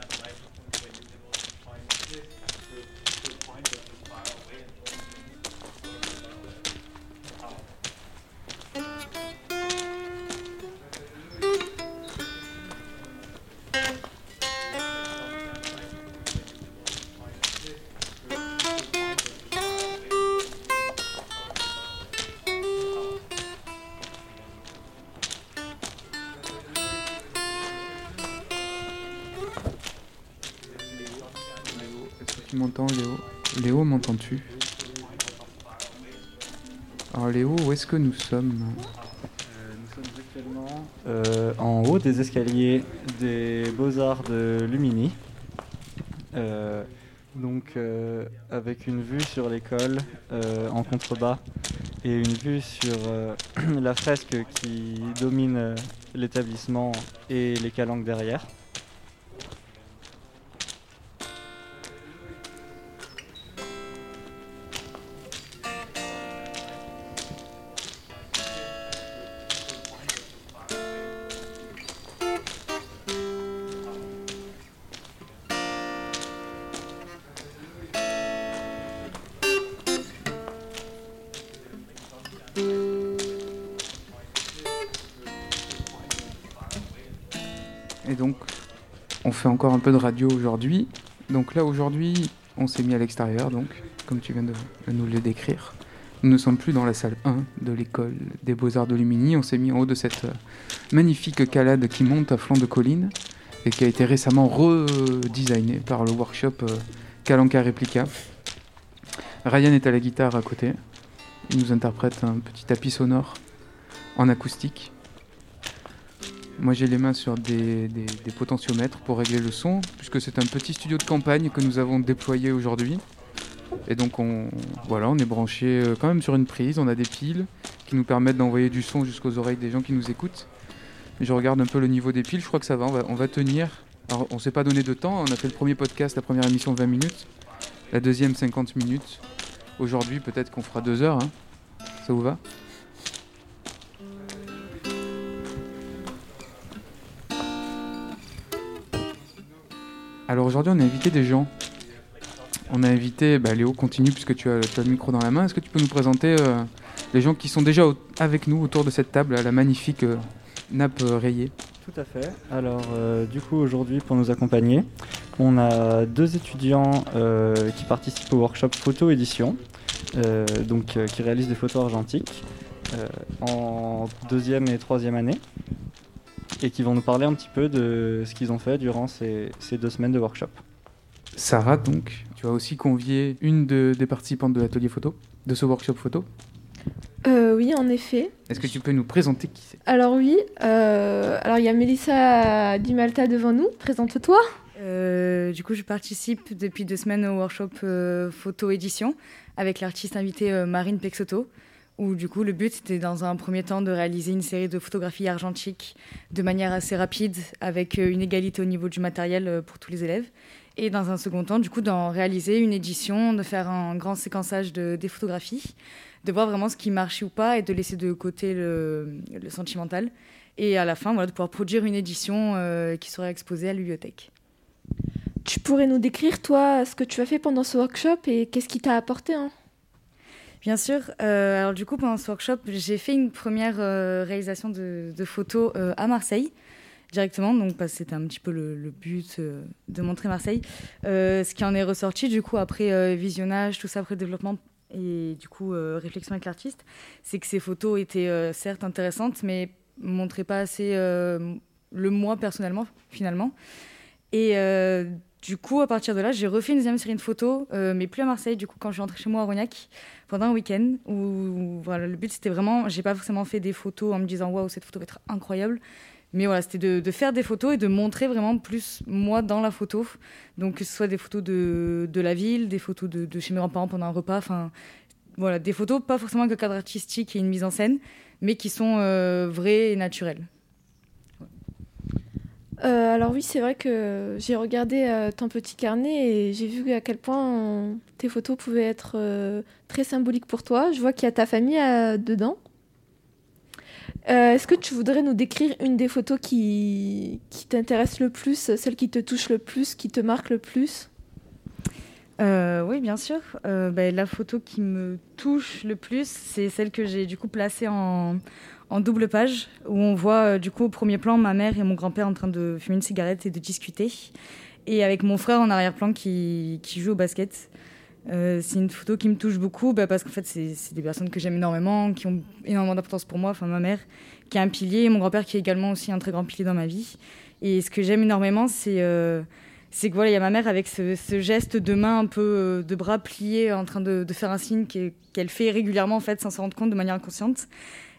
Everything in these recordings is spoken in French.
tu M'entends-tu Alors, Léo, où est-ce que nous sommes? Euh, Nous sommes actuellement euh, en haut des escaliers des Beaux-Arts de Lumini. Euh, donc, avec une vue sur l'école en contrebas et une vue sur la fresque qui domine l'établissement et les calanques derrière. Fait encore un peu de radio aujourd'hui. Donc là, aujourd'hui, on s'est mis à l'extérieur, donc, comme tu viens de, nous le décrire. Nous ne sommes plus dans la salle 1 de l'école des Beaux-Arts de Lumini. On s'est mis en haut de cette euh, magnifique calade qui monte à flanc de colline et qui a été récemment redesignée par le workshop euh, Kalanka Replica. Ryan est à la guitare à côté. Il nous interprète un petit tapis sonore en acoustique. Moi j'ai les mains sur des, potentiomètres pour régler le son, puisque c'est un petit studio de campagne que nous avons déployé aujourd'hui. Et donc on, voilà, on est branché euh, quand même sur une prise, on a des piles qui nous permettent d'envoyer du son jusqu'aux oreilles des gens qui nous écoutent. Je regarde un peu le niveau des piles, je crois que ça va, on va, tenir. Alors on s'est pas donné de temps, on a fait le premier podcast, la première émission 20 minutes, la deuxième 50 minutes. Aujourd'hui peut-être qu'on fera deux heures, hein. ça vous va? Alors aujourd'hui, on a invité des gens. On a invité, bah, Léo, continue puisque tu as, le micro dans la main. Est-ce que tu peux nous présenter euh, les gens qui sont déjà avec nous autour de cette table, la magnifique euh, nappe euh, rayée? Tout à fait. Alors, du coup, aujourd'hui, pour nous accompagner, on a deux étudiants qui participent au workshop photo-édition, donc qui réalisent des photos argentiques en deuxième et troisième année et qui vont nous parler un petit peu de ce qu'ils ont fait durant ces, deux semaines de workshop. Sarah, donc, tu as aussi convié une des participantes de l'atelier photo, de ce workshop photo euh, Oui, en effet. Est-ce que tu peux nous présenter qui c'est? Alors oui, euh, alors il y a Mélissa Di Malta devant nous. Présente-toi. Euh, du coup, je participe depuis deux semaines au workshop photo édition avec l'artiste invité Marine Pexoto où du coup le but c'était dans un premier temps de réaliser une série de photographies argentiques de manière assez rapide avec euh, une égalité au niveau du matériel euh, pour tous les élèves. Et dans un second temps du coup d'en réaliser une édition, de faire un grand séquençage de, des photographies, de voir vraiment ce qui marchait ou pas et de laisser de côté le, sentimental. Et à la fin voilà, de pouvoir produire une édition euh, qui sera exposée à la bibliothèque. Tu pourrais nous décrire toi ce que tu as fait pendant ce workshop et qu'est-ce qui t'a apporté hein? Bien sûr. Euh, alors du coup, pendant ce workshop, j'ai fait une première euh, réalisation de, photos euh, à Marseille directement, donc c'était un petit peu le, but de montrer Marseille. ce qui en est ressorti du coup après visionnage, tout ça, après développement et du coup réflexion avec l'artiste, c'est que ces photos étaient certes intéressantes, mais montraient pas assez le moi personnellement finalement. Et du coup, à partir de là, j'ai refait une deuxième série de photos, mais plus à Marseille, du coup, quand je suis rentrée chez moi à Rognac, pendant un week-end où voilà, le but c'était vraiment, j'ai pas forcément fait des photos en me disant waouh, cette photo va être incroyable. Mais voilà, c'était de, faire des photos et de montrer vraiment plus moi dans la photo. Donc que ce soit des photos de, de la ville, des photos de, de chez mes grands-parents pendant un repas, enfin voilà, des photos pas forcément que cadre artistique et une mise en scène, mais qui sont euh, vraies et naturelles. Euh, alors oui, c'est vrai que j'ai regardé euh, ton petit carnet et j'ai vu à quel point tes photos pouvaient être euh, très symboliques pour toi. Je vois qu'il y a ta famille dedans. Est-ce que tu voudrais nous décrire une des photos qui, t'intéresse le plus, celle qui te touche le plus, qui te marque le plus? Oui, bien sûr. Ben, la photo qui me touche le plus, c'est celle que j'ai du coup placée en, en double page, où on voit du coup au premier plan ma mère et mon grand-père en train de fumer une cigarette et de discuter, et avec mon frère en arrière-plan qui, joue au basket. Euh, c'est une photo qui me touche beaucoup bah, parce qu'en fait, c'est des personnes que j'aime énormément, qui ont énormément d'importance pour moi. Enfin, ma mère, qui est un pilier, mon grand-père, qui est également aussi un très grand pilier dans ma vie. Et ce que j'aime énormément, c'est euh, que voilà, il y a ma mère avec ce, geste de main un peu euh, de bras pliés en train de, faire un signe qu'elle fait régulièrement en fait sans s'en rendre compte de manière inconsciente.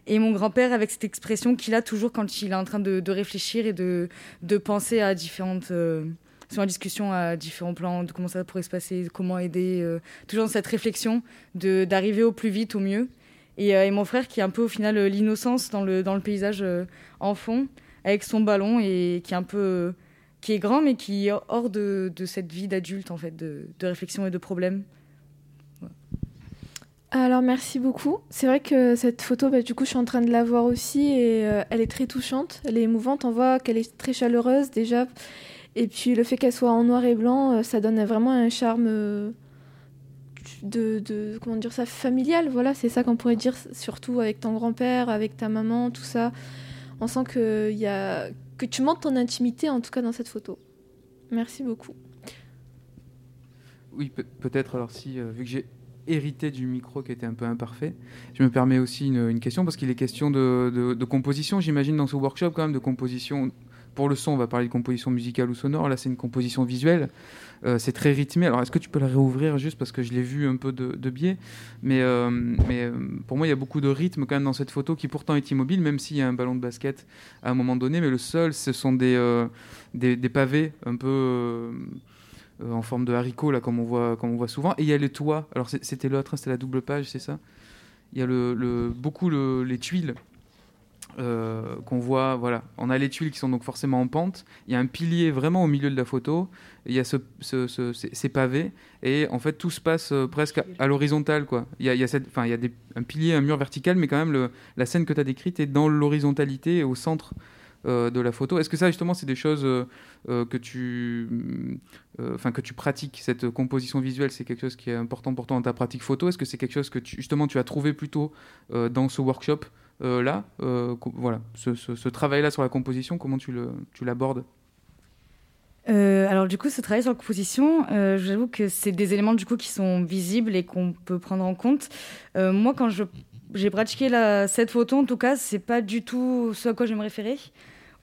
Et mon grand-père avec cette expression qu'il a toujours quand il est en train de, réfléchir et de, de penser à différentes sur la discussion à différents plans de comment ça pourrait se passer, comment aider, euh, toujours dans cette réflexion d'arriver au plus vite, au mieux. Et, euh, et, mon frère qui est un peu au final euh, l'innocence dans le, dans le paysage en fond, avec son ballon et qui est un peu qui est grand mais qui est hors de, de cette vie d'adulte en fait, de, de, réflexion et de problème. Alors merci beaucoup. C'est vrai que cette photo, bah, du coup, je suis en train de la voir aussi et elle est très touchante, elle est émouvante. On voit qu'elle est très chaleureuse déjà et puis le fait qu'elle soit en noir et blanc, euh, ça donne vraiment un charme euh, de, comment dire ça familial. Voilà, c'est ça qu'on pourrait dire, surtout avec ton grand-père, avec ta maman, tout ça. On sent que tu montres ton intimité en tout cas dans cette photo. Merci beaucoup. Oui, peut-être alors si euh, vu que j'ai hérité du micro qui était un peu imparfait. Je me permets aussi une, question parce qu'il est question de, composition, j'imagine, dans ce workshop quand même, de composition pour le son, on va parler de composition musicale ou sonore. Là, c'est une composition visuelle. Euh, c'est très rythmé. Alors, est-ce que tu peux la réouvrir juste parce que je l'ai vu un peu de, biais? Mais, euh, euh, pour moi, il y a beaucoup de rythme quand même dans cette photo qui pourtant est immobile, même s'il y a un ballon de basket à un moment donné. Mais le sol, ce sont des, pavés un peu en forme de haricot, là, comme on voit, comme on voit souvent. Et il y a le toit. Alors, c'était l'autre, hein, c'était la double page, c'est ça? Il y a le, beaucoup les tuiles euh, qu'on voit, voilà, on a les tuiles qui sont donc forcément en pente. Il y a un pilier vraiment au milieu de la photo. Il y a ce, ces pavés et en fait tout se passe euh, presque à, l'horizontale, quoi. Il y a, il y a, cette, il y a des, un pilier, un mur vertical, mais quand même le, la scène que tu as décrite est dans l'horizontalité au centre euh, de la photo. Est-ce que ça justement c'est des choses que tu, enfin que tu pratiques cette composition visuelle, c'est quelque chose qui est important pour toi dans ta pratique photo? Est-ce que c'est quelque chose que justement tu as trouvé plutôt dans ce workshop? Euh, là, euh, voilà, ce, travail-là sur la composition, comment tu l'abordes? Euh, alors du coup, ce travail sur la composition, j'avoue que c'est des éléments du coup qui sont visibles et qu'on peut prendre en compte. moi, quand j'ai pratiqué la, cette photo, en tout cas, c'est pas du tout ce à quoi je me référer.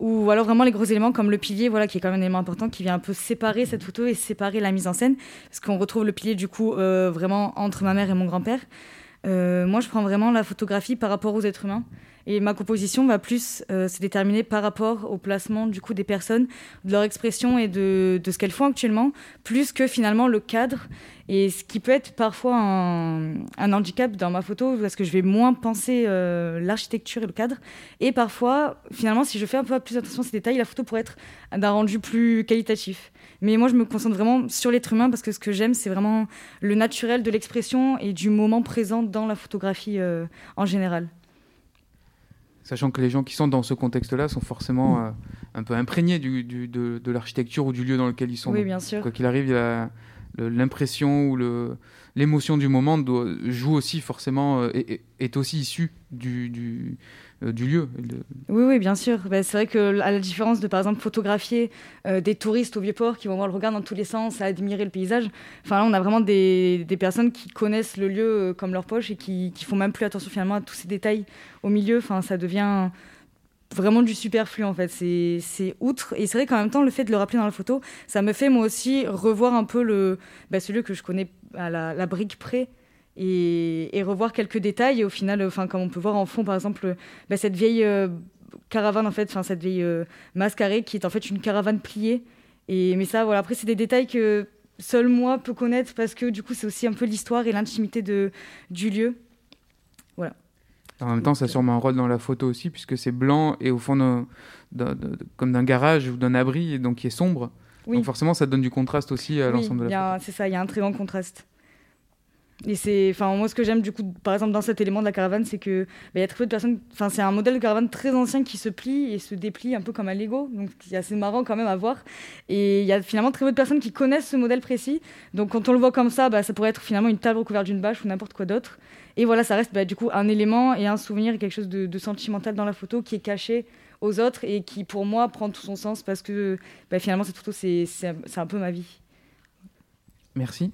Ou alors vraiment les gros éléments comme le pilier, voilà, qui est quand même un élément important, qui vient un peu séparer cette photo et séparer la mise en scène, parce qu'on retrouve le pilier du coup vraiment entre ma mère et mon grand-père. Euh, moi, je prends vraiment la photographie par rapport aux êtres humains. Et ma composition va plus euh, se déterminer par rapport au placement du coup des personnes, de leur expression et de, ce qu'elles font actuellement, plus que finalement le cadre. Et ce qui peut être parfois un, un handicap dans ma photo, parce que je vais moins penser euh, l'architecture et le cadre. Et parfois, finalement, si je fais un peu plus attention à ces détails, la photo pourrait être d'un rendu plus qualitatif. Mais moi, je me concentre vraiment sur l'être humain parce que ce que j'aime, c'est vraiment le naturel de l'expression et du moment présent dans la photographie euh, en général. Sachant que les gens qui sont dans ce contexte-là sont forcément mm. euh, un peu imprégnés du, de, de l'architecture ou du lieu dans lequel ils sont. Oui, bien sûr. Quoi qu'il arrive, l'impression ou l'émotion du moment doit, joue aussi forcément, et, euh, est aussi issue du, du, euh, du lieu. Oui, oui, bien sûr. Bah, c'est vrai que à la différence de, par exemple, photographier euh, des touristes au Vieux-Port qui vont voir le regard dans tous les sens, à admirer le paysage, là, on a vraiment des, des personnes qui connaissent le lieu euh, comme leur poche et qui, qui font même plus attention finalement à tous ces détails au milieu. Enfin, ça devient vraiment du superflu en fait. C'est outre. Et c'est vrai qu'en même temps, le fait de le rappeler dans la photo, ça me fait moi aussi revoir un peu le, bah, ce lieu que je connais à la brique près et, revoir quelques détails. Et au final, enfin, comme on peut voir en fond, par exemple, bah, cette vieille euh, caravane, en fait, enfin, cette vieille euh, mascarée qui est en fait une caravane pliée. Et, mais ça, voilà, après, c'est des détails que seul moi peux connaître parce que du coup, c'est aussi un peu l'histoire et l'intimité du lieu. Voilà. En même temps, ça a sûrement un rôle dans la photo aussi, puisque c'est blanc et au fond, comme d'un garage ou d'un abri, et donc qui est sombre. Donc forcément, ça donne du contraste aussi à l'ensemble de la C'est ça, il y a un très grand contraste. Et c'est, enfin, moi, ce que j'aime du coup, par exemple, dans cet élément de la caravane, c'est que bah, y a très peu de personnes. Enfin, c'est un modèle de caravane très ancien qui se plie et se déplie un peu comme un Lego, donc c'est assez marrant quand même à voir. Et il y a finalement très peu de personnes qui connaissent ce modèle précis. Donc quand on le voit comme ça, bah, ça pourrait être finalement une table recouverte d'une bâche ou n'importe quoi d'autre. Et voilà, ça reste bah, du coup un élément et un souvenir, quelque chose de, de, sentimental dans la photo qui est caché aux autres et qui pour moi prend tout son sens parce que finalement cette photo c'est un peu ma vie. Merci.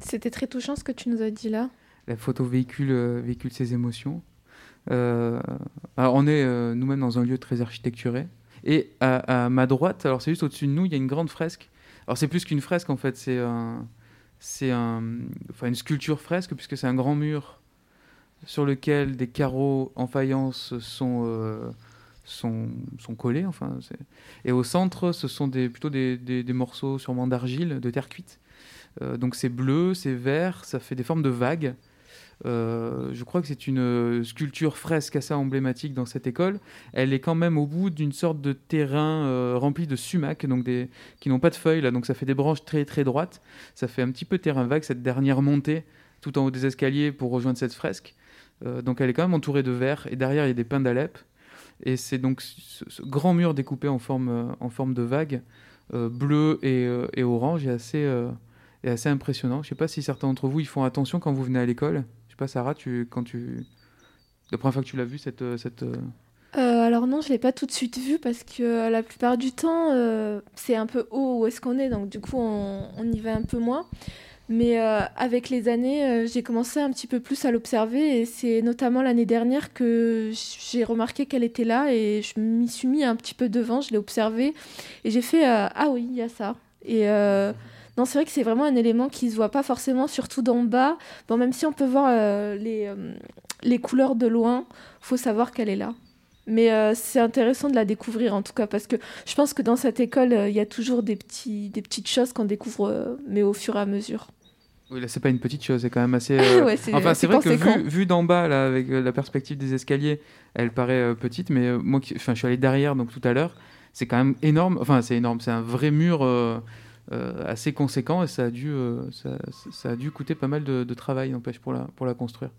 C'était très touchant ce que tu nous as dit là. La photo véhicule, euh, véhicule ses émotions. Euh, alors on est euh, nous-mêmes dans un lieu très architecturé. Et à, ma droite, alors c'est juste au-dessus de nous, il y a une grande fresque. Alors c'est plus qu'une fresque en fait, c'est un, c'est un, enfin une sculpture fresque puisque c'est un grand mur sur lequel des carreaux en faïence sont sont, sont collés. Enfin, et au centre, ce sont des, plutôt des, des, des morceaux sûrement d'argile, de terre cuite. Euh, donc c'est bleu, c'est vert, ça fait des formes de vagues. Euh, je crois que c'est une euh, sculpture fresque assez emblématique dans cette école. Elle est quand même au bout d'une sorte de terrain rempli de sumac, donc qui n'ont pas de feuilles, là, donc ça fait des branches très très droites. Ça fait un petit peu terrain vague, cette dernière montée tout en haut des escaliers pour rejoindre cette fresque. donc elle est quand même entourée de verre, et derrière il y a des pins d'Alep. Et c'est donc ce, grand mur découpé en forme, en forme de vague, bleu et, et, orange, est assez est assez impressionnant. Je sais pas si certains d'entre vous ils font attention quand vous venez à l'école. Je sais pas, Sarah, tu, quand tu. La première fois que tu l'as vu, cette. Euh, cette euh, euh, alors non, je l'ai pas tout de suite vu parce que la plupart du temps, c'est un peu haut où est-ce qu'on est, donc du coup, on, y va un peu moins. Mais avec les années, j'ai commencé un petit peu plus à l'observer et c'est notamment l'année dernière que j'ai remarqué qu'elle était là et je m'y suis mis un petit peu devant, je l'ai observé et j'ai fait ah oui, il y a ça. Et non, c'est vrai que c'est vraiment un élément qui se voit pas forcément, surtout d'en bas. Bon, même si on peut voir euh, les, euh, les couleurs de loin, faut savoir qu'elle est là. Mais euh, c'est intéressant de la découvrir en tout cas parce que je pense que dans cette école, il y a toujours des, petits, des petites choses qu'on découvre, mais au fur et à mesure. Oui, là, c'est pas une petite chose, c'est quand même assez. enfin, c'est vrai que vu, vu d'en bas, là, avec la perspective des escaliers, elle paraît petite, mais moi, enfin, je suis allé derrière, donc tout à l'heure, c'est quand même énorme. Enfin, c'est énorme, c'est un vrai mur euh, assez conséquent et ça a dû, euh, ça, ça, a dû coûter pas mal de, travail, n'empêche, pour la, pour la construire.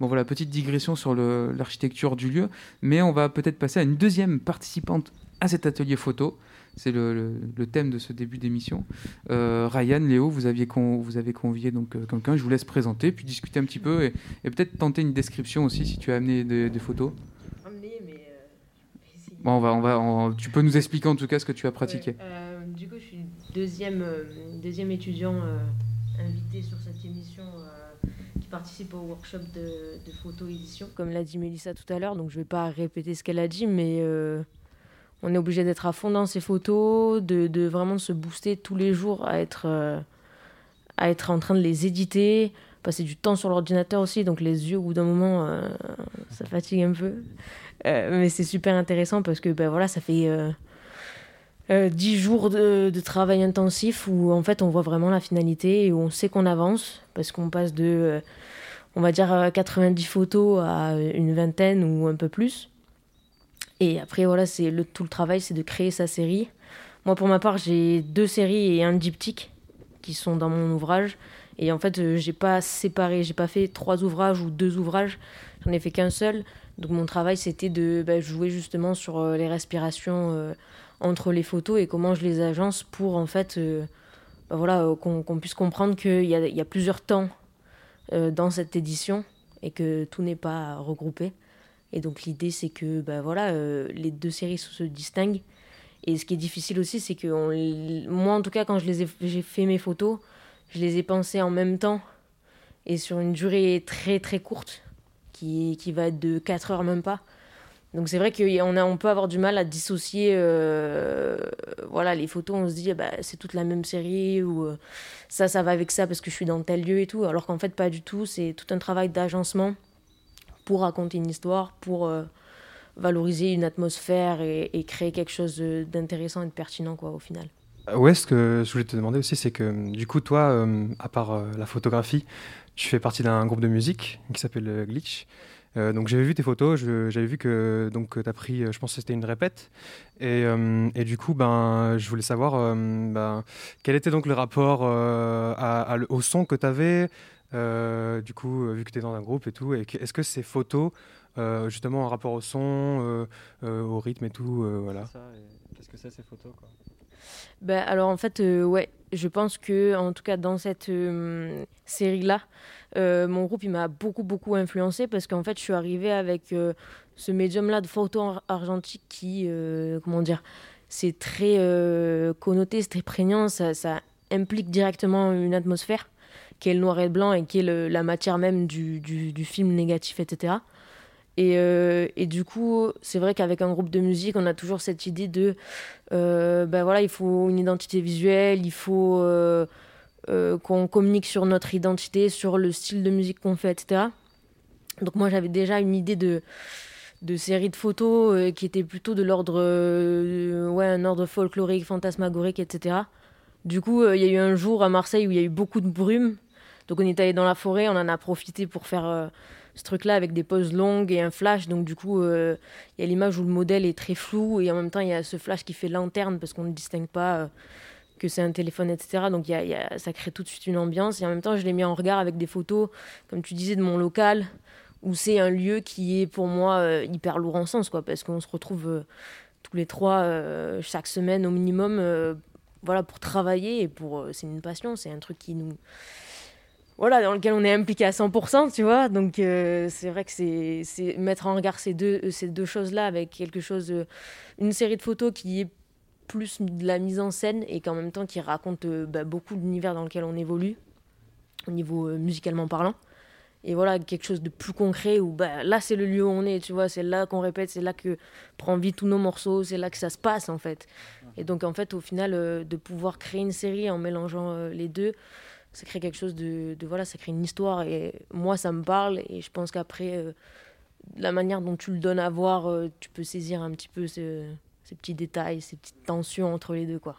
Bon voilà, petite digression sur l'architecture du lieu, mais on va peut-être passer à une deuxième participante à cet atelier photo. C'est le, le, thème de ce début d'émission. Euh, Ryan, Léo, vous, aviez con, vous avez convié donc quelqu'un. Je vous laisse présenter, puis discuter un petit peu et, et peut-être tenter une description aussi si tu as amené des, des photos. Amené, mais bon, on va, on va, tu peux nous expliquer en tout cas ce que tu as pratiqué. Deuxième, euh, deuxième étudiant euh, invité sur cette émission euh, qui participe au workshop de, de photo-édition. Comme l'a dit Mélissa tout à l'heure, donc je ne vais pas répéter ce qu'elle a dit, mais on est obligé d'être à fond dans ces photos, de, de, vraiment se booster tous les jours à être, à être en train de les éditer, passer du temps sur l'ordinateur aussi, donc les yeux au bout d'un moment, ça fatigue un peu. mais c'est super intéressant parce que ben, voilà, ça fait euh, dix jours de, travail intensif où en fait on voit vraiment la finalité et où on sait qu'on avance parce qu'on passe de, euh, on va dire, 90 photos à une vingtaine ou un peu plus. Et après, voilà, c'est le, tout le travail, c'est de créer sa série. Moi, pour ma part, j'ai deux séries et un diptyque qui sont dans mon ouvrage. Et en fait, euh, j'ai pas séparé, j'ai pas fait trois ouvrages ou deux ouvrages, j'en ai fait qu'un seul. Donc mon travail, c'était de bah, jouer justement sur les respirations entre les photos et comment je les agence pour en fait euh, bah voilà, euh, qu'on puisse comprendre qu'il y, a, plusieurs temps euh, dans cette édition et que tout n'est pas regroupé. Et donc l'idée c'est que bah voilà, les deux séries se distinguent. Et ce qui est difficile aussi, c'est que moi en tout cas quand j'ai fait mes photos, je les ai pensées en même temps et sur une durée très très courte qui, qui va être de 4 heures même pas. Donc c'est vrai qu'on on peut avoir du mal à dissocier euh, voilà, les photos, on se dit bah, c'est toute la même série ou euh, ça, ça va avec ça parce que je suis dans tel lieu et tout, alors qu'en fait pas du tout, c'est tout un travail d'agencement pour raconter une histoire, pour euh, valoriser une atmosphère et, créer quelque chose d'intéressant et de pertinent quoi, au final. Ouais, ce que je voulais te demander aussi, c'est que du coup, toi, à part la photographie, tu fais partie d'un groupe de musique qui s'appelle Glitch. Euh, donc j'avais vu tes photos, j'avais vu que donc tu as pris, euh, je pense que c'était une répète, et, euh, et, du coup ben je voulais savoir ben, quel était donc le rapport à, au son que tu avais, du coup, vu que tu es dans un groupe et tout, est-ce que ces photos, justement en rapport au son, au rythme et tout, voilà. Qu'est-ce que c'est ces photos quoi? Ben, alors en fait, ouais, je pense que en tout cas dans cette série-là, mon groupe il m'a beaucoup beaucoup influencé parce qu'en fait je suis arrivée avec ce médium-là de photo argentique qui, comment dire, c'est très connoté, c'est très prégnant, ça, implique directement une atmosphère qui est le noir et blanc et qui est la matière même du, film négatif, etc. Et, euh, et du coup, c'est vrai qu'avec un groupe de musique, on a toujours cette idée de, euh, ben voilà, il faut une identité visuelle, il faut euh, qu'on communique sur notre identité, sur le style de musique qu'on fait, etc. Donc moi, j'avais déjà une idée de de série de photos qui était plutôt de l'ordre ouais un ordre folklorique fantasmagorique etc du coup il y a eu un jour à Marseille où il y a eu beaucoup de brume donc on est allé dans la forêt, on en a profité pour faire ce truc-là avec des pauses longues et un flash. Donc du coup, euh, il y a l'image où le modèle est très flou et en même temps il y a ce flash qui fait lanterne parce qu'on ne distingue pas euh, que c'est un téléphone, etc. Donc y a, ça crée tout de suite une ambiance. Et en même temps, je l'ai mis en regard avec des photos, comme tu disais, de mon local, où c'est un lieu qui est pour moi hyper lourd en sens, quoi, parce qu'on se retrouve tous les trois chaque semaine au minimum, voilà, pour travailler et pour. c'est une passion, c'est un truc qui nous voilà, dans lequel on est impliqué à 100%, tu vois. Donc euh, c'est vrai que c'est mettre en regard ces deux, euh, ces deux choses-là avec quelque chose, euh, une série de photos qui est plus de la mise en scène et qu'en même temps qui raconte bah, beaucoup de l'univers dans lequel on évolue, au niveau musicalement parlant. Et voilà, quelque chose de plus concret où bah, là c'est le lieu où on est, tu vois, c'est là qu'on répète, c'est là que prend vie tous nos morceaux, c'est là que ça se passe en fait. Et donc en fait, au final, de pouvoir créer une série en mélangeant les deux, ça crée quelque chose de, voilà ça crée une histoire et moi ça me parle et je pense qu'après euh, la manière dont tu le donnes à voir euh, tu peux saisir un petit peu ces petits détails ces petites tensions entre les deux quoi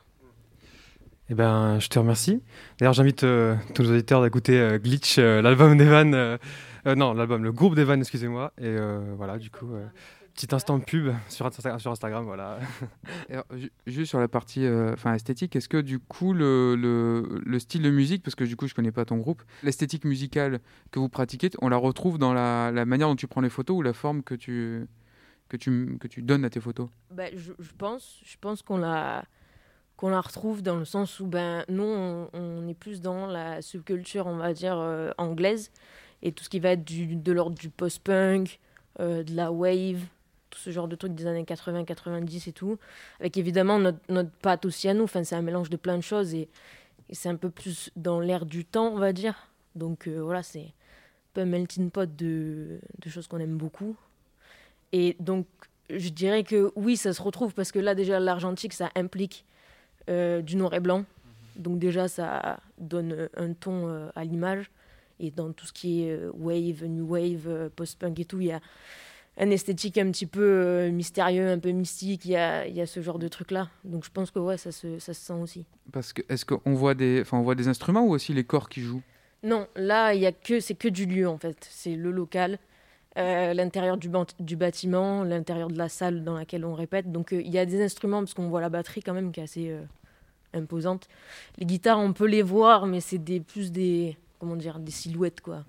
eh ben, je te remercie. D'ailleurs, j'invite euh, tous nos auditeurs d'écouter Glitch, l'album d'Evan. non, l'album, le groupe d'Evan, excusez-moi. Et voilà, du coup, Petit instant de pub sur, sur Instagram, voilà. juste sur la partie euh, enfin esthétique, est-ce que du coup le, le, style de musique, parce que du coup je connais pas ton groupe, l'esthétique musicale que vous pratiquez, on la retrouve dans la, la, manière dont tu prends les photos ou la forme que tu, que tu, que tu donnes à tes photos? Bah, je, pense, je pense qu'on la, qu'on la retrouve dans le sens où ben, nous on, est plus dans la subculture, on va dire, euh, anglaise, et tout ce qui va être du, de l'ordre du post-punk, euh, de la wave, ce genre de trucs des années 80, 90 et tout. Avec évidemment notre, notre patte aussi à nous. Enfin, c'est un mélange de plein de choses et, c'est un peu plus dans l'air du temps, on va dire. Donc euh, voilà, c'est un peu un melting pot de, de choses qu'on aime beaucoup. Et donc, je dirais que oui, ça se retrouve parce que là, déjà, l'argentique, ça implique euh, du noir et blanc. Donc, déjà, ça donne un ton euh, à l'image. Et dans tout ce qui est wave, new wave, post-punk et tout, il y a un esthétique un petit peu euh, mystérieux, un peu mystique. Il y a, il y a ce genre de truc-là. Donc je pense que ouais, ça se, ça se sent aussi. Parce que est-ce qu'on voit des, enfin on voit des instruments ou aussi les corps qui jouent? Non, là il y a que c'est que du lieu en fait. C'est le local, euh, l'intérieur du, du bâtiment, l'intérieur de la salle dans laquelle on répète. Donc euh, il y a des instruments parce qu'on voit la batterie quand même qui est assez imposante. Les guitares on peut les voir, mais c'est des plus des comment dire des silhouettes quoi.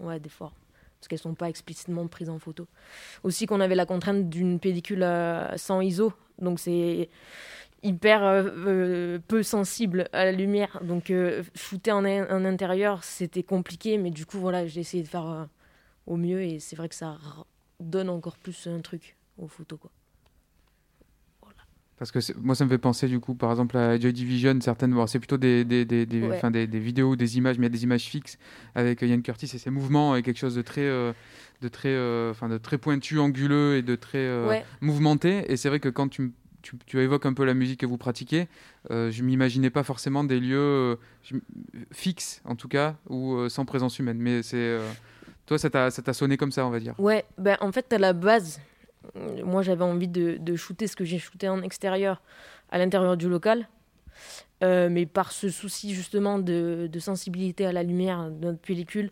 Ouais, des formes parce qu'elles sont pas explicitement prises en photo. Aussi qu'on avait la contrainte d'une pellicule sans ISO, donc c'est hyper euh, euh, peu sensible à la lumière. Donc euh, shooter en, en intérieur, c'était compliqué, mais du coup voilà, j'ai essayé de faire au mieux et c'est vrai que ça donne encore plus un truc aux photos quoi. Parce que moi, ça me fait penser, du coup, par exemple, à Joy Division, certaines. Bon, c'est plutôt des, des, des, des, des, vidéos, des images, mais il y a des images fixes avec Ian Curtis et ses mouvements et quelque chose de très. Euh, de très, euh, enfin de très pointu, anguleux et de très euh, mouvementé. Et c'est vrai que quand tu, tu, tu, évoques un peu la musique que vous pratiquez, je m'imaginais pas forcément des lieux fixes, en tout cas, ou sans présence humaine. Mais c'est toi, ça t'a sonné comme ça, on va dire. Ouais, ben, en fait, à la base, moi j'avais envie de, shooter ce que j'ai shooté en extérieur à l'intérieur du local. Euh, mais par ce souci justement de, de, sensibilité à la lumière de notre pellicule,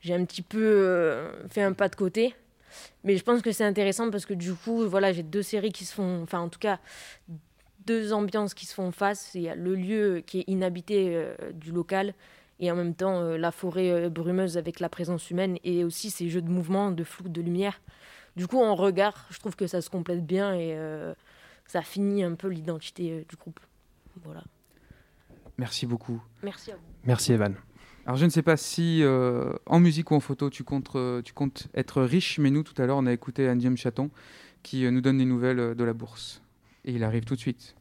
j'ai un petit peu euh, fait un pas de côté. Mais je pense que c'est intéressant parce que du coup, voilà, j'ai deux séries qui se font, enfin en tout cas, deux ambiances qui se font face. Il y a le lieu qui est inhabité euh, du local et en même temps la forêt brumeuse avec la présence humaine et aussi ces jeux de mouvement, de flou, de lumière. Du coup, en regard, je trouve que ça se complète bien et ça finit un peu l'identité du groupe. Voilà. Merci beaucoup. Merci à vous. Merci Evan. Alors je ne sais pas si euh, en musique ou en photo tu comptes, euh, tu comptes être riche, mais nous tout à l'heure on a écouté Andium Chaton qui euh, nous donne des nouvelles de la bourse. Et il arrive tout de suite,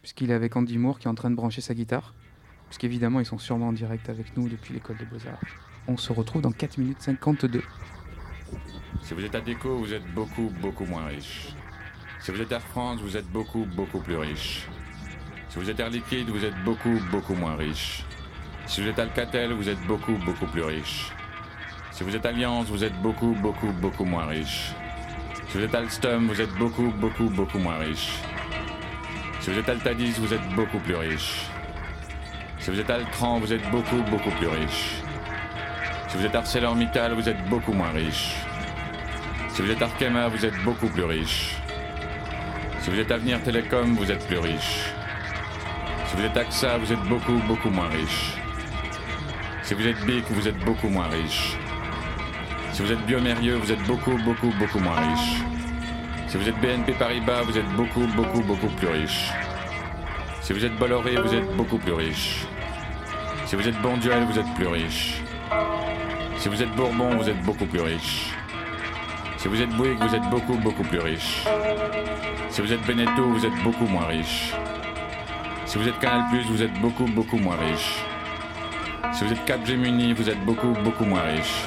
puisqu'il est avec Andy Moore qui est en train de brancher sa guitare, puisqu'évidemment ils sont sûrement en direct avec nous depuis l'école des beaux-arts. On se retrouve dans 4 minutes 52. Si vous êtes à Déco, vous êtes beaucoup, beaucoup moins riche. Si vous êtes Air France, vous êtes beaucoup, beaucoup plus riche. Si vous êtes Air Liquide, vous êtes beaucoup, beaucoup moins riche. Si vous êtes Alcatel, vous êtes beaucoup, beaucoup plus riche. Si vous êtes Alliance, vous êtes beaucoup, beaucoup, beaucoup moins riche. Si vous êtes Alstom, vous êtes beaucoup, beaucoup, beaucoup moins riche. Si vous êtes Altadis, vous êtes beaucoup plus riche. Si vous êtes Altran, vous êtes beaucoup, beaucoup plus riche. Si vous êtes ArcelorMittal, vous êtes beaucoup moins riche. Si vous êtes Arkema, vous êtes beaucoup plus riche. Si vous êtes Avenir Télécom, vous êtes plus riche. Si vous êtes AXA, vous êtes beaucoup, beaucoup moins riche. Si vous êtes BIC, vous êtes beaucoup moins riche. Si vous êtes Biomérieux, vous êtes beaucoup, beaucoup, beaucoup moins riche. Si vous êtes BNP Paribas, vous êtes beaucoup, beaucoup, beaucoup plus riche. Si vous êtes Bolloré, vous êtes beaucoup plus riche. Si vous êtes Bonduel, vous êtes plus riche. Si vous êtes Bourbon, vous êtes beaucoup plus riche. Si vous êtes Bouygues, vous êtes beaucoup, beaucoup plus riche. Si vous êtes Beneteau, vous êtes beaucoup moins riche. Si vous êtes Canal+, vous êtes beaucoup, beaucoup moins riche. Si vous êtes Capgemini, vous êtes beaucoup, beaucoup moins riche.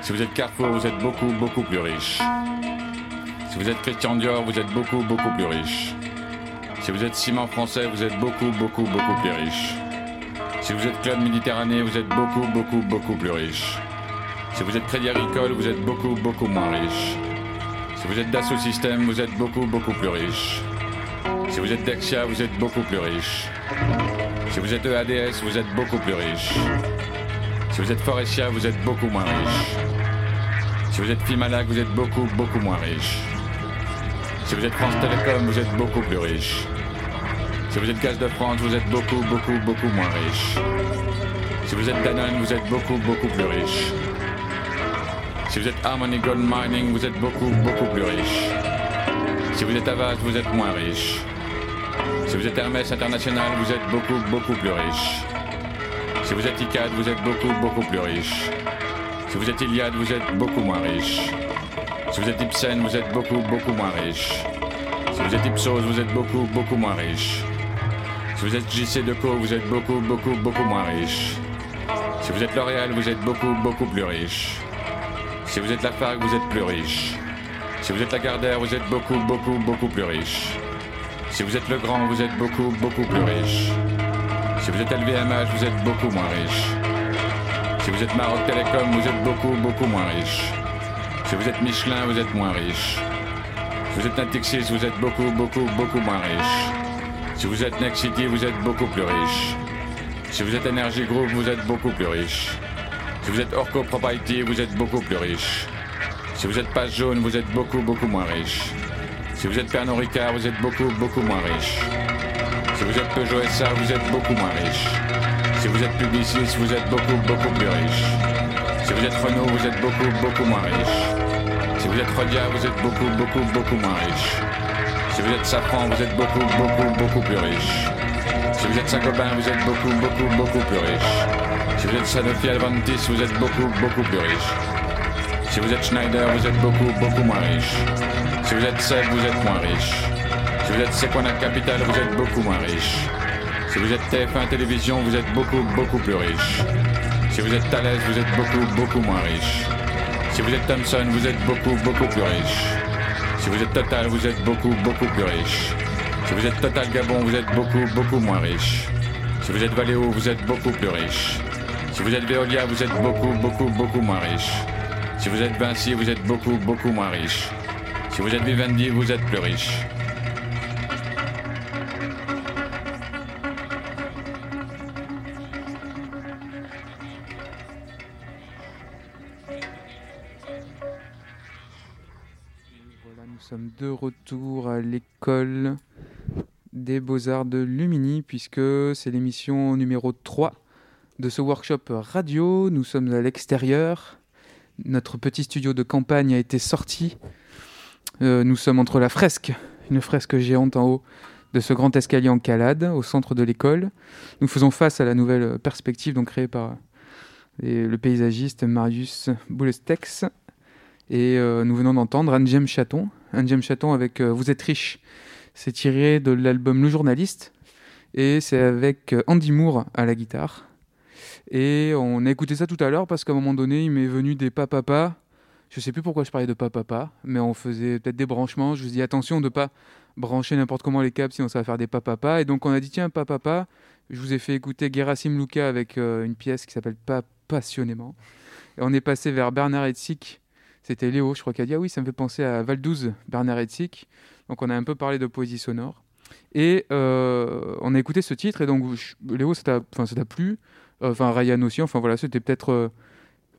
Si vous êtes Carrefour, vous êtes beaucoup, beaucoup plus riche. Si vous êtes Christian Dior, vous êtes beaucoup, beaucoup plus riche. Si vous êtes Ciment Français, vous êtes beaucoup, beaucoup, beaucoup plus riche. Si vous êtes Club Méditerranée, vous êtes beaucoup, beaucoup, beaucoup plus riche. Si vous êtes Crédit Agricole, vous êtes beaucoup, beaucoup moins riche. Si vous êtes Dassault Systèmes, vous êtes beaucoup, beaucoup plus riche. Si vous êtes Dexia, vous êtes beaucoup plus riche. Si vous êtes EADS, vous êtes beaucoup plus riche. Si vous êtes Forestia, vous êtes beaucoup moins riche. Si vous êtes Fimalac, vous êtes beaucoup, beaucoup moins riche. Si vous êtes France Télécom, vous êtes beaucoup plus riche. Si vous êtes Gaz de France, vous êtes beaucoup, beaucoup, beaucoup moins riche. Si vous êtes Danone, vous êtes beaucoup, beaucoup plus riche. Si vous êtes Harmony Gold Mining, vous êtes beaucoup, beaucoup plus riche. Si vous êtes Avast, vous êtes moins riche. Si vous êtes Hermès International, vous êtes beaucoup, beaucoup plus riche. Si vous êtes ICAD, vous êtes beaucoup, beaucoup plus riche. Si vous êtes Iliad, vous êtes beaucoup moins riche. Si vous êtes Ipsen, vous êtes beaucoup, beaucoup moins riche. Si vous êtes Ipsos, vous êtes beaucoup, beaucoup moins riche. Si vous êtes JC Deco, vous êtes beaucoup, beaucoup, beaucoup moins riche. Si vous êtes L'Oréal, vous êtes beaucoup, beaucoup plus riche. Si vous êtes la FARC, vous êtes plus riche. Si vous êtes la Gardère, vous êtes beaucoup, beaucoup, beaucoup plus riche. Si vous êtes le grand, vous êtes beaucoup, beaucoup plus riche. Si vous êtes LVMH, vous êtes beaucoup moins riche. Si vous êtes Maroc Télécom, vous êtes beaucoup, beaucoup moins riche. Si vous êtes Michelin, vous êtes moins riche. Si vous êtes Natixis, vous êtes beaucoup, beaucoup, beaucoup moins riche. Si vous êtes Next City, vous êtes beaucoup plus riche. Si vous êtes Energy Group, vous êtes beaucoup plus riche. Si vous êtes Orco Property, vous êtes beaucoup plus riche. Si vous êtes Passe Jaune, vous êtes beaucoup, beaucoup moins riche. Si vous êtes Pernod Ricard, vous êtes beaucoup, beaucoup moins riche. Si vous êtes Peugeot SA, vous êtes beaucoup moins riche. Si vous êtes Publicis, vous êtes beaucoup, beaucoup plus riche. Si vous êtes Renault, vous êtes beaucoup, beaucoup moins riche. Si vous êtes Rodia, vous êtes beaucoup, beaucoup, beaucoup moins riche. Si vous êtes Safran, vous êtes beaucoup, beaucoup, beaucoup plus riche. Si vous êtes Saint-Gobain, vous êtes beaucoup, beaucoup, beaucoup plus riche. Si vous êtes Sanofi Alventis, vous êtes beaucoup, beaucoup plus riche. Si vous êtes Schneider, vous êtes beaucoup, beaucoup moins riche. Si vous êtes Seb, vous êtes moins riche. Si vous êtes Sequana Capital, vous êtes beaucoup moins riche. Si vous êtes TF1 Télévision, vous êtes beaucoup, beaucoup plus riche. Si vous êtes Thales, vous êtes beaucoup, beaucoup moins riche. Si vous êtes Thomson, vous êtes beaucoup, beaucoup plus riche. Si vous êtes Total, vous êtes beaucoup, beaucoup plus riche. Si vous êtes Total Gabon, vous êtes beaucoup, beaucoup moins riche. Si vous êtes Valeo, vous êtes beaucoup plus riche. Si vous êtes Veolia, vous êtes beaucoup, beaucoup, beaucoup moins riche. Si vous êtes Vinci, vous êtes beaucoup, beaucoup moins riche. Si vous êtes Vivendi, vous êtes plus riche. Nous sommes de retour à l'école des beaux-arts de Lumini, puisque c'est l'émission numéro 3 de ce workshop radio. Nous sommes à l'extérieur. Notre petit studio de campagne a été sorti. Euh, nous sommes entre la fresque, une fresque géante en haut de ce grand escalier en calade au centre de l'école. Nous faisons face à la nouvelle perspective donc créée par le paysagiste Marius Boulestex. Et euh, nous venons d'entendre Anne Chaton. Anne Chaton avec euh, Vous êtes riche. C'est tiré de l'album Le Journaliste. Et c'est avec Andy Moore à la guitare. Et on a écouté ça tout à l'heure parce qu'à un moment donné, il m'est venu des pa-pa-pa. Je sais plus pourquoi je parlais de pa-pa-pa, mais on faisait peut-être des branchements. Je vous dis attention de pas brancher n'importe comment les câbles, sinon ça va faire des pa-pa-pa. Et donc on a dit tiens, pa-pa-pa. Je vous ai fait écouter Gerasim Luka avec une pièce qui s'appelle Pas passionnément. Et on est passé vers Bernard Hetzig c'était Léo, je crois, qui a dit Ah oui, ça me fait penser à Valdouze, Bernard Hetzig. Donc on a un peu parlé de poésie sonore. Et euh, on a écouté ce titre, et donc Léo, ça t'a plu. Euh, enfin, Ryan aussi. Enfin voilà, c'était peut-être euh,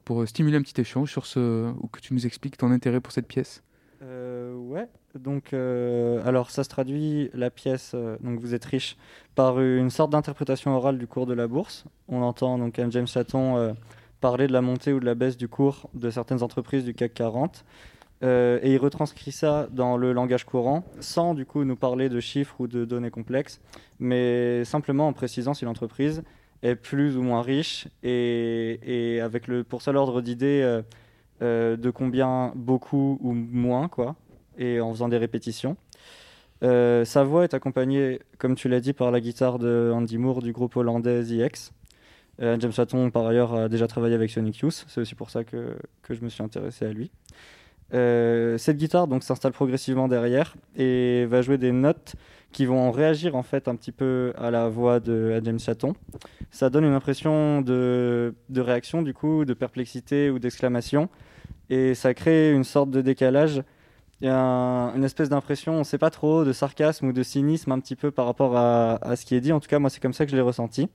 pour stimuler un petit échange sur ce. ou que tu nous expliques ton intérêt pour cette pièce. ouais, donc alors ça se traduit la pièce, donc vous êtes riche, par une sorte d'interprétation orale du cours de la bourse. On entend donc un James Chaton parler de la montée ou de la baisse du cours de certaines entreprises du CAC 40. Euh, et il retranscrit ça dans le langage courant, sans du coup nous parler de chiffres ou de données complexes, mais simplement en précisant si l'entreprise est plus ou moins riche et, avec le, pour ça l'ordre d'idée euh, euh, de combien beaucoup ou moins, quoi, et en faisant des répétitions. sa voix est accompagnée, comme tu l'as dit, par la guitare de Andy Moore du groupe hollandais. Euh, James Hatton, par ailleurs, a déjà travaillé avec Sonic Youth. C'est aussi pour ça que, que, je me suis intéressé à lui. Euh, cette guitare donc s'installe progressivement derrière et va jouer des notes qui vont réagir en fait un petit peu à la voix de James Chaton. Ça donne une impression de, de, réaction du coup, de perplexité ou d'exclamation et ça crée une sorte de décalage. Il a une espèce d'impression, on ne sait pas trop, de sarcasme ou de cynisme un petit peu par rapport à, à ce qui est dit. En tout cas, moi, c'est comme ça que je l'ai ressenti.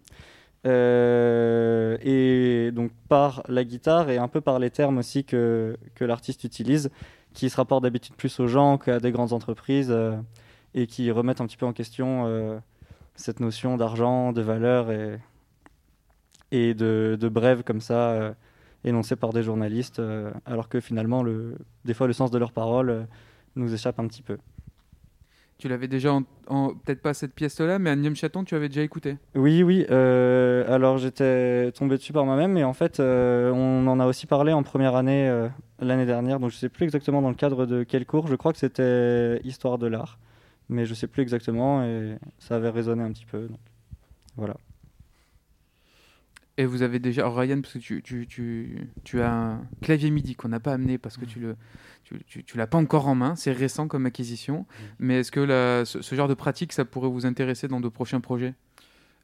Euh, et donc par la guitare et un peu par les termes aussi que, que l'artiste utilise, qui se rapportent d'habitude plus aux gens qu'à des grandes entreprises euh, et qui remettent un petit peu en question euh, cette notion d'argent, de valeur et, et de, de brève comme ça énoncée par des journalistes, alors que finalement, le, des fois, le sens de leurs paroles nous échappe un petit peu. Tu l'avais déjà, en, peut-être pas cette pièce-là, mais Agnès Chaton, tu avais déjà écouté Oui, oui. Euh, alors j'étais tombé dessus par moi-même, mais en fait, euh, on en a aussi parlé en première année euh, l'année dernière, donc je ne sais plus exactement dans le cadre de quel cours. Je crois que c'était Histoire de l'art, mais je ne sais plus exactement, et ça avait résonné un petit peu. Donc, voilà. Et vous avez déjà, Ryan, parce que tu, tu, tu, tu as un clavier MIDI qu'on n'a pas amené parce que tu le, tu, tu, l'as pas encore en main, c'est récent comme acquisition. Mm. Mais est-ce que ce, genre de pratique, ça pourrait vous intéresser dans de prochains projets?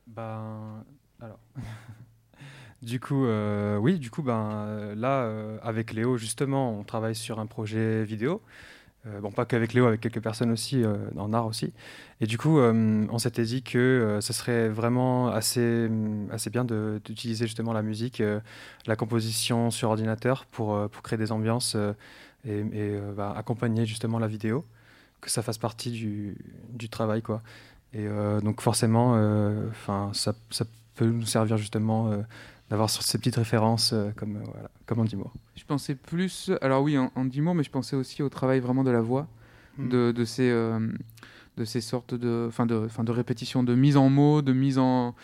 Ben, alors. du coup, euh, oui, du coup, ben là, euh, avec Léo, justement, on travaille sur un projet vidéo. Euh, bon, pas qu'avec Léo, avec quelques personnes aussi, en art aussi. Et du coup, on s'était dit que ce serait vraiment assez, assez bien d'utiliser justement la musique, la composition sur ordinateur pour, pour créer des ambiances et, euh, bah, accompagner justement la vidéo, que ça fasse partie du, du travail. Quoi. Et euh, donc forcément, euh, ça, ça, peut nous servir justement d'avoir ces petites références comme, voilà, comme Andy Moore. Je pensais plus, alors oui, Andy Moore, mais je pensais aussi au travail vraiment de la voix, hmm. de, de, ces, de ces sortes de, fin de, fin de répétition, de mise en mots, de mise en,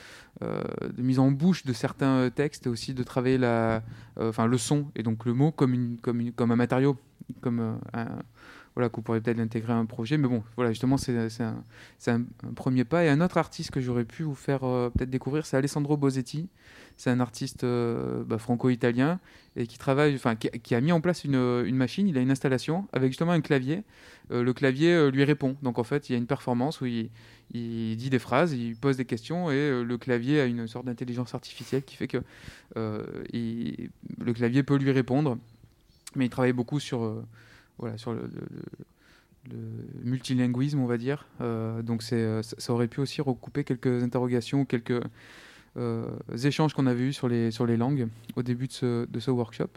de mise en bouche de certains textes, et aussi de travailler la, enfin le son et donc le mot comme, une, comme, une, comme un matériau comme euh, un, voilà, qu'on pourrait peut-être l'intégrer à un projet. Mais bon, voilà, justement, c'est un, premier pas. Et un autre artiste que j'aurais pu vous faire euh, peut-être découvrir, c'est Alessandro Bosetti. C'est un artiste euh, bah, franco-italien et qui travaille, enfin, qui, a mis en place une, une, machine. Il a une installation avec justement un clavier. le clavier lui répond. Donc en fait, il y a une performance où il, il dit des phrases, il pose des questions et le clavier a une sorte d'intelligence artificielle qui fait que le clavier peut lui répondre mais il travaille beaucoup sur, euh, voilà, sur le, multilinguisme, on va dire. Euh, donc euh, ça aurait pu aussi recouper quelques interrogations, quelques échanges qu'on avait eus sur les, sur les langues au début de ce, de ce workshop.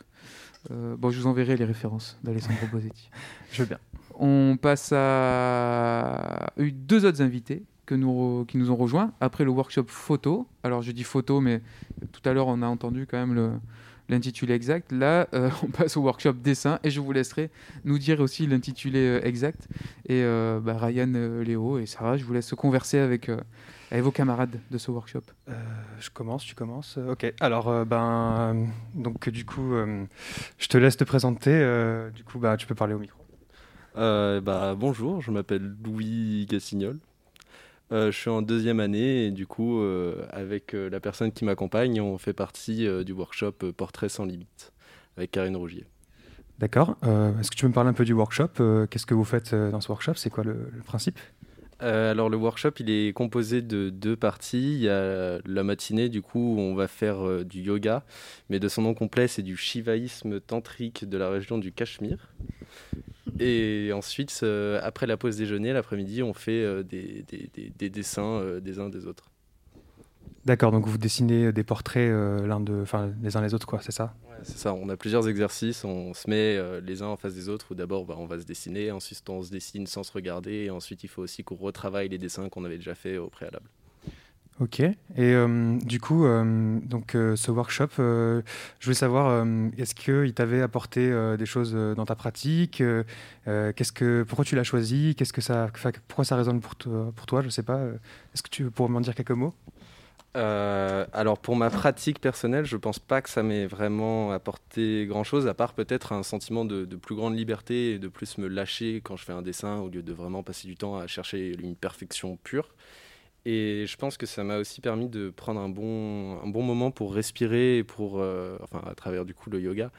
bon, je vous enverrai les références d'Alessandro Bosetti. je veux bien. On passe à eu deux autres invités que nous, qui nous ont rejoints. Après le workshop photo, alors je dis photo, mais tout à l'heure on a entendu quand même le, l'intitulé exact. Là, euh, on passe au workshop dessin et je vous laisserai nous dire aussi l'intitulé euh, exact. Et euh, bah, Ryan, Léo et Sarah, je vous laisse converser avec, avec vos camarades de ce workshop. je commence, tu commences. ok. Alors, ben, donc du coup, je te laisse te présenter. du coup, bah, tu peux parler au micro. bah, bonjour, je m'appelle Louis Gassignol. Euh, je suis en deuxième année et du coup, euh, avec euh, la personne qui m'accompagne, on fait partie du workshop Portrait sans limite avec Karine Rougier. D'accord. Est-ce que tu peux me parler un peu du workshop? Qu'est-ce que vous faites dans ce workshop? C'est quoi le, principe? Alors le workshop il est composé de deux parties. Il y a la matinée du coup où on va faire du yoga, mais de son nom complet c'est du shivaïsme tantrique de la région du Cachemire. Et ensuite, après la pause déjeuner, l'après-midi, on fait euh, des, des, dessins euh, des uns des autres. D'accord, donc vous dessinez des portraits euh, l'un de, les uns les autres, quoi, c'est ça? C'est ça, on a plusieurs exercices, on se met les uns en face des autres, où d'abord bah, on va se dessiner, ensuite on se dessine sans se regarder, et ensuite il faut aussi qu'on retravaille les dessins qu'on avait déjà fait au préalable. Ok. Et euh, du coup, euh, donc euh, ce workshop, je voulais savoir, est-ce qu'il t'avait apporté des choses dans ta pratique Qu'est-ce que, pourquoi tu l'as choisi Qu'est-ce que ça, pourquoi ça résonne pour toi, pour toi Je sais pas. Est-ce que tu pourrais m'en dire quelques mots? Alors pour ma pratique personnelle, je pense pas que ça m'ait vraiment apporté grand-chose, à part peut-être un sentiment de, plus grande liberté et de plus me lâcher quand je fais un dessin, au lieu de vraiment passer du temps à chercher une perfection pure. Et je pense que ça m'a aussi permis de prendre un bon, un bon moment pour respirer, pour, euh, enfin à travers du coup le yoga,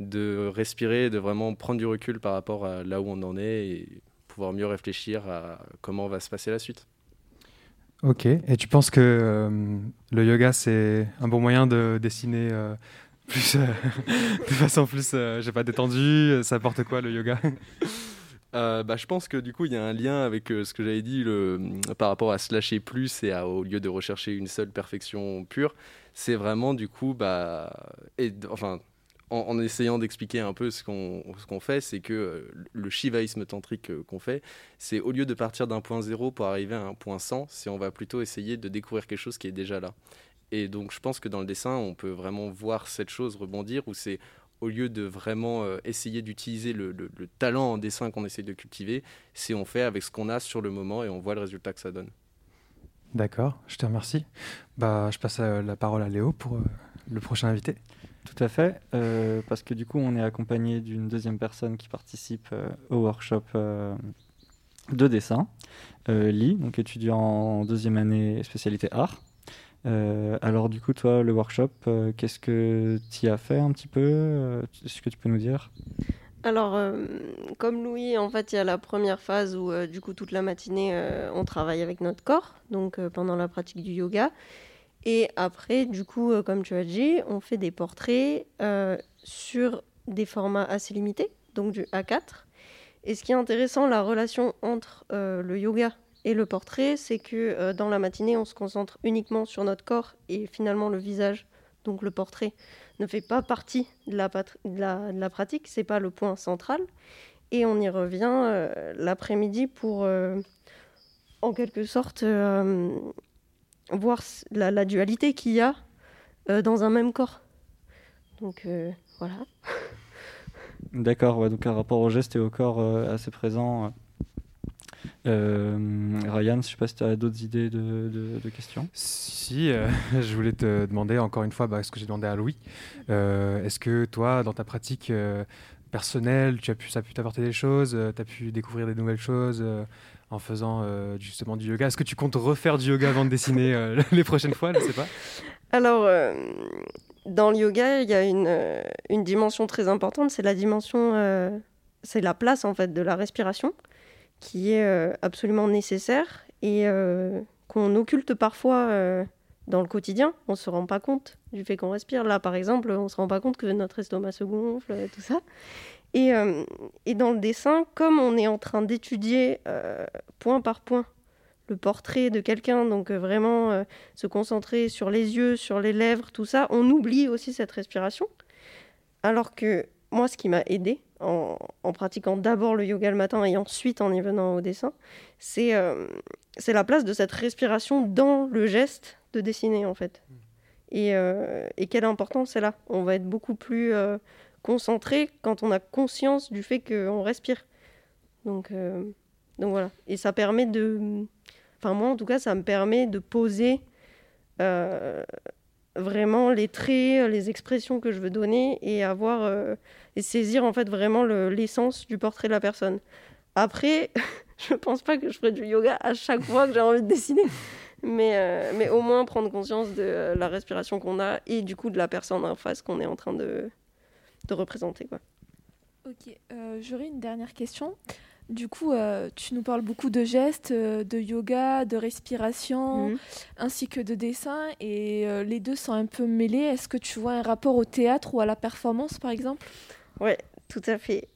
de respirer, de vraiment prendre du recul par rapport à là où on en est et pouvoir mieux réfléchir à comment va se passer la suite. Ok, et tu penses que euh, le yoga c'est un bon moyen de dessiner euh, plus, de façon plus, je sais pas, détendue? Ça apporte quoi le yoga? Euh, bah, je pense que du coup, il y a un lien avec euh, ce que j'avais dit le, par rapport à se lâcher plus et au lieu de rechercher une seule perfection pure. C'est vraiment du coup, bah, et, enfin, en, essayant d'expliquer un peu ce qu'on qu'on fait, c'est que euh, le shivaïsme tantrique qu'on fait, c'est au lieu de partir d'un point zéro pour arriver à un point 100, c'est on va plutôt essayer de découvrir quelque chose qui est déjà là. Et donc, je pense que dans le dessin, on peut vraiment voir cette chose rebondir où c'est au lieu de vraiment euh, essayer d'utiliser le, talent en dessin qu'on essaie de cultiver, c'est on fait avec ce qu'on a sur le moment et on voit le résultat que ça donne. D'accord, je te remercie. Bah, je passe euh, la parole à Léo pour euh, le prochain invité. Tout à fait, parce que du coup, on est accompagné d'une deuxième personne qui participe au workshop de dessin, Lee, donc étudiant en deuxième année spécialité art. Euh, alors du coup, toi, le workshop, euh, qu'est-ce que tu as fait un petit peu euh, Est-ce que tu peux nous dire? Alors, comme Louis, en fait, il y a la première phase où, du coup, toute la matinée, on travaille avec notre corps, donc pendant la pratique du yoga. Et après, du coup, comme tu as dit, on fait des portraits sur des formats assez limités, donc du A4. Et ce qui est intéressant, la relation entre le yoga et le portrait, c'est que euh, dans la matinée, on se concentre uniquement sur notre corps et finalement le visage, donc le portrait, ne fait pas partie de la, de la, pratique, c'est pas le point central. Et on y revient euh, l'après-midi pour, euh, en quelque sorte, voir la, la dualité qu'il y a dans un même corps. Donc voilà. D'accord, donc un rapport au geste et au corps assez présent euh, Ryan, je ne sais pas si tu as d'autres idées de, questions. Si, euh, je voulais te demander encore une fois bah, ce que j'ai demandé à Louis. Euh, est-ce que toi, dans ta pratique personnelle, tu as pu, ça a pu t'apporter des choses Tu as pu découvrir des nouvelles choses en faisant justement du yoga Est-ce que tu comptes refaire du yoga avant de dessiner les prochaines fois? Je ne sais pas. Alors, dans le yoga, il y a une, dimension très importante c'est la dimension, c'est la place en fait de la respiration qui est euh, absolument nécessaire et euh, qu'on occulte parfois euh, dans le quotidien. On ne se rend pas compte du fait qu'on respire. Là, par exemple, on ne se rend pas compte que notre estomac se gonfle, tout ça. Et, et, dans le dessin, comme on est en train d'étudier point par point le portrait de quelqu'un, donc vraiment se concentrer sur les yeux, sur les lèvres, tout ça, on oublie aussi cette respiration. Alors que moi, ce qui m'a aidé, en, en pratiquant d'abord le yoga le matin et ensuite en y venant au dessin, c'est euh, c'est la place de cette respiration dans le geste de dessiner en fait. Et, euh, et quelle importance c'est là. On va être beaucoup plus euh, concentré quand on a conscience du fait qu'on respire. Donc, euh, donc voilà. Et ça permet de... Enfin moi en tout cas, ça me permet de poser euh, vraiment les traits, les expressions que je veux donner et avoir... euh, et saisir en fait vraiment le- l'essence du portrait de la personne. Après, je pense pas que je ferai du yoga à chaque fois que j'ai envie de dessiner. Mais, mais au moins prendre conscience de la respiration qu'on a et du coup de la personne en face qu'on est en train de, de représenter. Quoi. Ok, euh, j'aurais une dernière question. Du coup, euh, tu nous parles beaucoup de gestes, euh, de yoga, de respiration, Mhm. ainsi que de dessin, et euh, les deux sont un peu mêlés. Est-ce que tu vois un rapport au théâtre ou à la performance, par exemple? Ouais, tout à fait.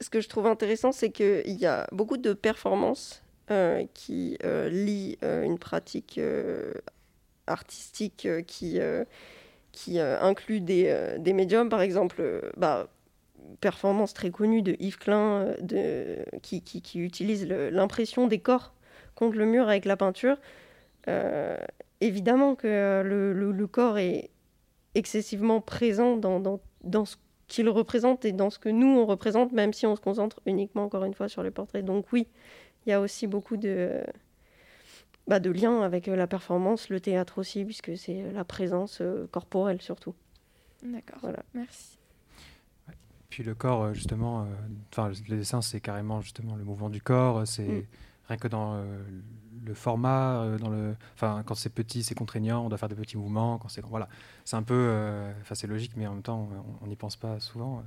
Ce que je trouve intéressant, c'est qu'il y a beaucoup de performances qui lient une pratique artistique qui, qui euh, inclut des, euh, des médiums, par exemple, euh, bah, performance très connue de Yves Klein de, qui, qui, utilise l'impression des corps contre le mur avec la peinture. Évidemment que le, le- le corps est excessivement présent dans, dans, dans ce qu'il représente et dans ce que nous on représente, même si on se concentre uniquement encore une fois sur les portraits. Donc oui, il y a aussi beaucoup de, bah, de liens avec euh, la performance, le théâtre aussi, puisque c'est la présence euh, corporelle surtout. D'accord, Voilà. merci. Puis le corps, euh, justement, euh, enfin le dessin, c'est carrément justement le mouvement du corps. euh, C'est Mm. rien que dans euh, le format, euh, dans le, enfin quand c'est petit, c'est contraignant, on doit faire des petits mouvements. Quand c'est grand, voilà, c'est un peu, euh, enfin c'est logique, mais en même temps, on- n'y pense pas souvent. euh,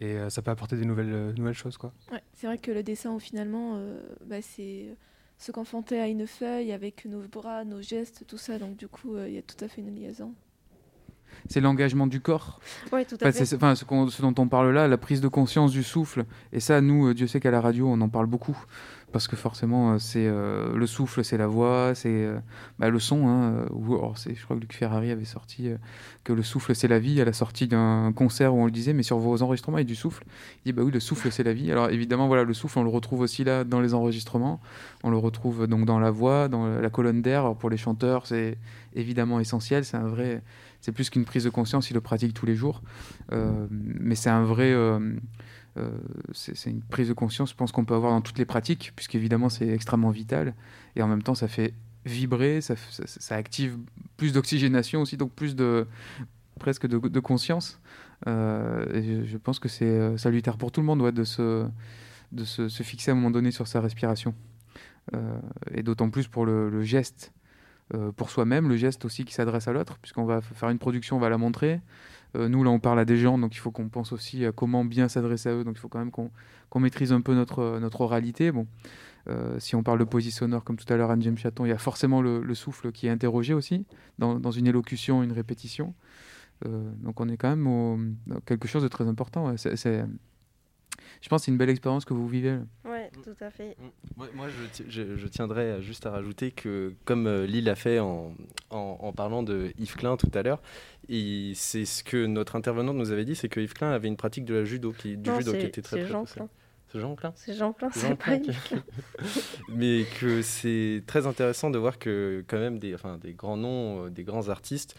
Et euh, ça peut apporter des nouvelles, euh, nouvelles choses, quoi. Ouais, c'est vrai que le dessin, finalement, euh, bah, c'est se confronter à une feuille avec nos bras, nos gestes, tout ça. Donc, du coup, euh, il y a tout à fait une liaison. C'est l'engagement du corps. Oui, tout à Enfin, fait. c'est- enfin, ce, ce dont on parle là, la prise de conscience du souffle. Et ça, nous, euh, Dieu sait qu'à la radio, on en parle beaucoup. Parce que forcément, euh, c'est euh, le souffle, c'est la voix, c'est euh, bah, le son. Hein, je crois que Luc Ferrari avait sorti que le souffle, c'est la vie à la sortie d'un concert où on le disait, mais sur vos enregistrements, il y a du souffle. Il dit, bah oui, le souffle, c'est la vie. Alors évidemment, voilà, le souffle, on le retrouve aussi là dans les enregistrements. On le retrouve donc dans la voix, dans la colonne d'air. Pour les chanteurs, c'est évidemment essentiel. C'est un vrai. C'est plus qu'une prise de conscience, ils le pratiquent tous les jours. Mais c'est un vrai. Euh, c'est une prise de conscience, je pense qu'on peut avoir dans toutes les pratiques, puisqu'évidemment c'est extrêmement vital. Et en même temps, ça fait vibrer, ça, active plus d'oxygénation aussi, donc plus de presque de, conscience. Euh, je, pense que c'est euh, salutaire pour tout le monde de, se, de se, fixer à un moment donné sur sa respiration. Et d'autant plus pour le, geste pour soi-même, le geste aussi qui s'adresse à l'autre, puisqu'on va faire une production, on va la montrer. Euh, nous, là, on parle à des gens, donc il faut qu'on pense aussi à comment bien s'adresser à eux. Donc il faut quand même qu'on maîtrise un peu notre, euh, notre oralité. Bon, euh, si on parle de sonore, comme tout à l'heure, Anne-James Chaton, il y a forcément le, le souffle qui est interrogé aussi, dans, une élocution, une répétition. Donc on est quand même quelque chose de très important. je pense que c'est une belle expérience que vous vivez. Tout à fait. Moi, moi, je, ti- je- je tiendrais juste à rajouter que, comme euh, Lille a fait en, en- en parlant de Yves Klein tout à l'heure, il- c'est ce que notre intervenante nous avait dit, c'est que Yves Klein avait une pratique de la judo, qui, du Non, judo qui était très c'est très Jean. Klein. C'est Jean Klein? C'est Jean Klein, C'est pas Yves Klein. mais que c'est très intéressant de voir que quand même des, enfin, des grands noms, euh, des grands artistes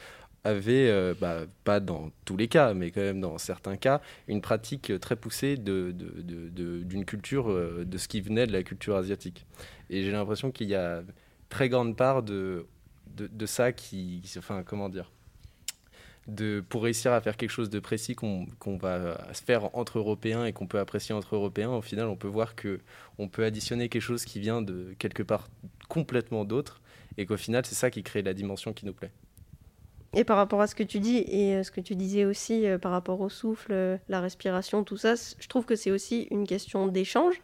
avaient, euh, bah, pas dans tous les cas, mais quand même dans certains cas, une pratique très poussée d'une culture, euh, de ce qui venait de la culture asiatique. Et j'ai l'impression qu'il y a très grande part de, de, ça qui, enfin, comment dire, de, pour réussir à faire quelque chose de précis qu'on qu'on va se faire entre Européens et qu'on peut apprécier entre Européens, au final, on peut voir que on peut additionner quelque chose qui vient de quelque part complètement d'autre et qu'au final, c'est ça qui crée la dimension qui nous plaît. Et par rapport à ce que tu dis et euh, ce que tu disais aussi euh, par rapport au souffle, euh, la respiration, tout ça, je trouve que c'est aussi une question d'échange.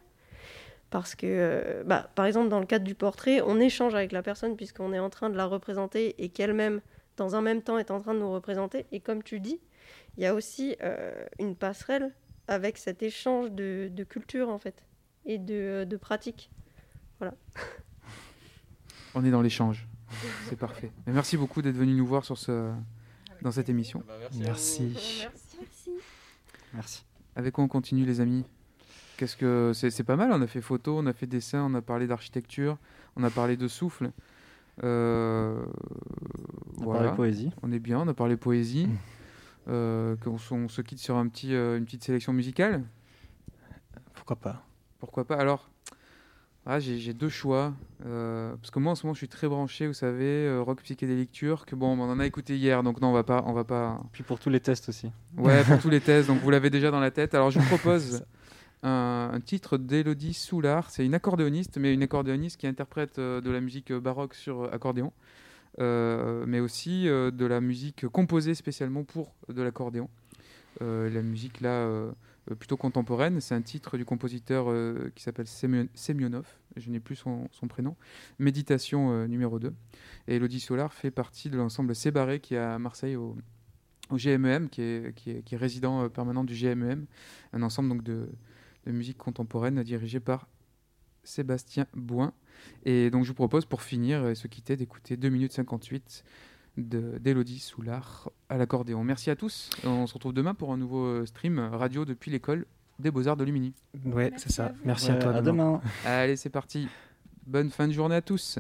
Parce que, bah, par exemple, dans le cadre du portrait, on échange avec la personne puisqu'on est en train de la représenter et qu'elle-même, dans un même temps, est en train de nous représenter. Et comme tu dis, il y a aussi une passerelle avec cet échange de, de culture, en fait, et de, de pratique. Voilà. On est dans l'échange. C'est parfait. Et merci beaucoup d'être venu nous voir sur ce, dans cette émission. Merci. Merci. Merci. Avec quoi on continue, les amis? Qu'est-ce que c'est, c'est pas mal. On a fait photo, on a fait dessin, on a parlé d'architecture, on a parlé de souffle. Euh, On voilà. parlait poésie. On est bien, on a parlé poésie. Euh, qu'on s- on se quitte sur un petit, euh, une petite sélection musicale? Pourquoi pas Pourquoi pas Alors, ah, j'ai deux choix. euh, parce que moi, en ce moment, je suis très branché, vous savez, euh, rock psychédélique turc. Bon, on en a écouté hier, donc non, on va pas, on va pas. Puis pour tous les tests aussi. Ouais, pour tous les tests, donc vous l'avez déjà dans la tête. Alors, je vous propose un, un titre d'Elodie Soulard. C'est une accordéoniste, mais une accordéoniste qui interprète euh, de la musique baroque sur euh, accordéon, euh, mais aussi euh, de la musique composée spécialement pour de l'accordéon. Euh, la musique là, euh, euh, plutôt contemporaine, c'est un titre du compositeur euh, qui s'appelle Semyon- Semyonov, je n'ai plus son, prénom, Méditation euh, numéro 2. Et Elodie Solar fait partie de l'ensemble Sébarré qui est à Marseille au, GMEM, qui est, qui est, résident euh, permanent du GMEM, un ensemble donc de, de musique contemporaine dirigé par Sébastien Bouin. Et donc je vous propose pour finir et se quitter d'écouter 2 minutes 58 de- d'Elodie Soulard à l'accordéon. Merci à tous. On se retrouve demain pour un nouveau euh, stream radio depuis l'école des Beaux-Arts de Lumini. Ouais, c'est ça. Merci à toi. à demain. demain. Allez, c'est parti. Bonne fin de journée à tous.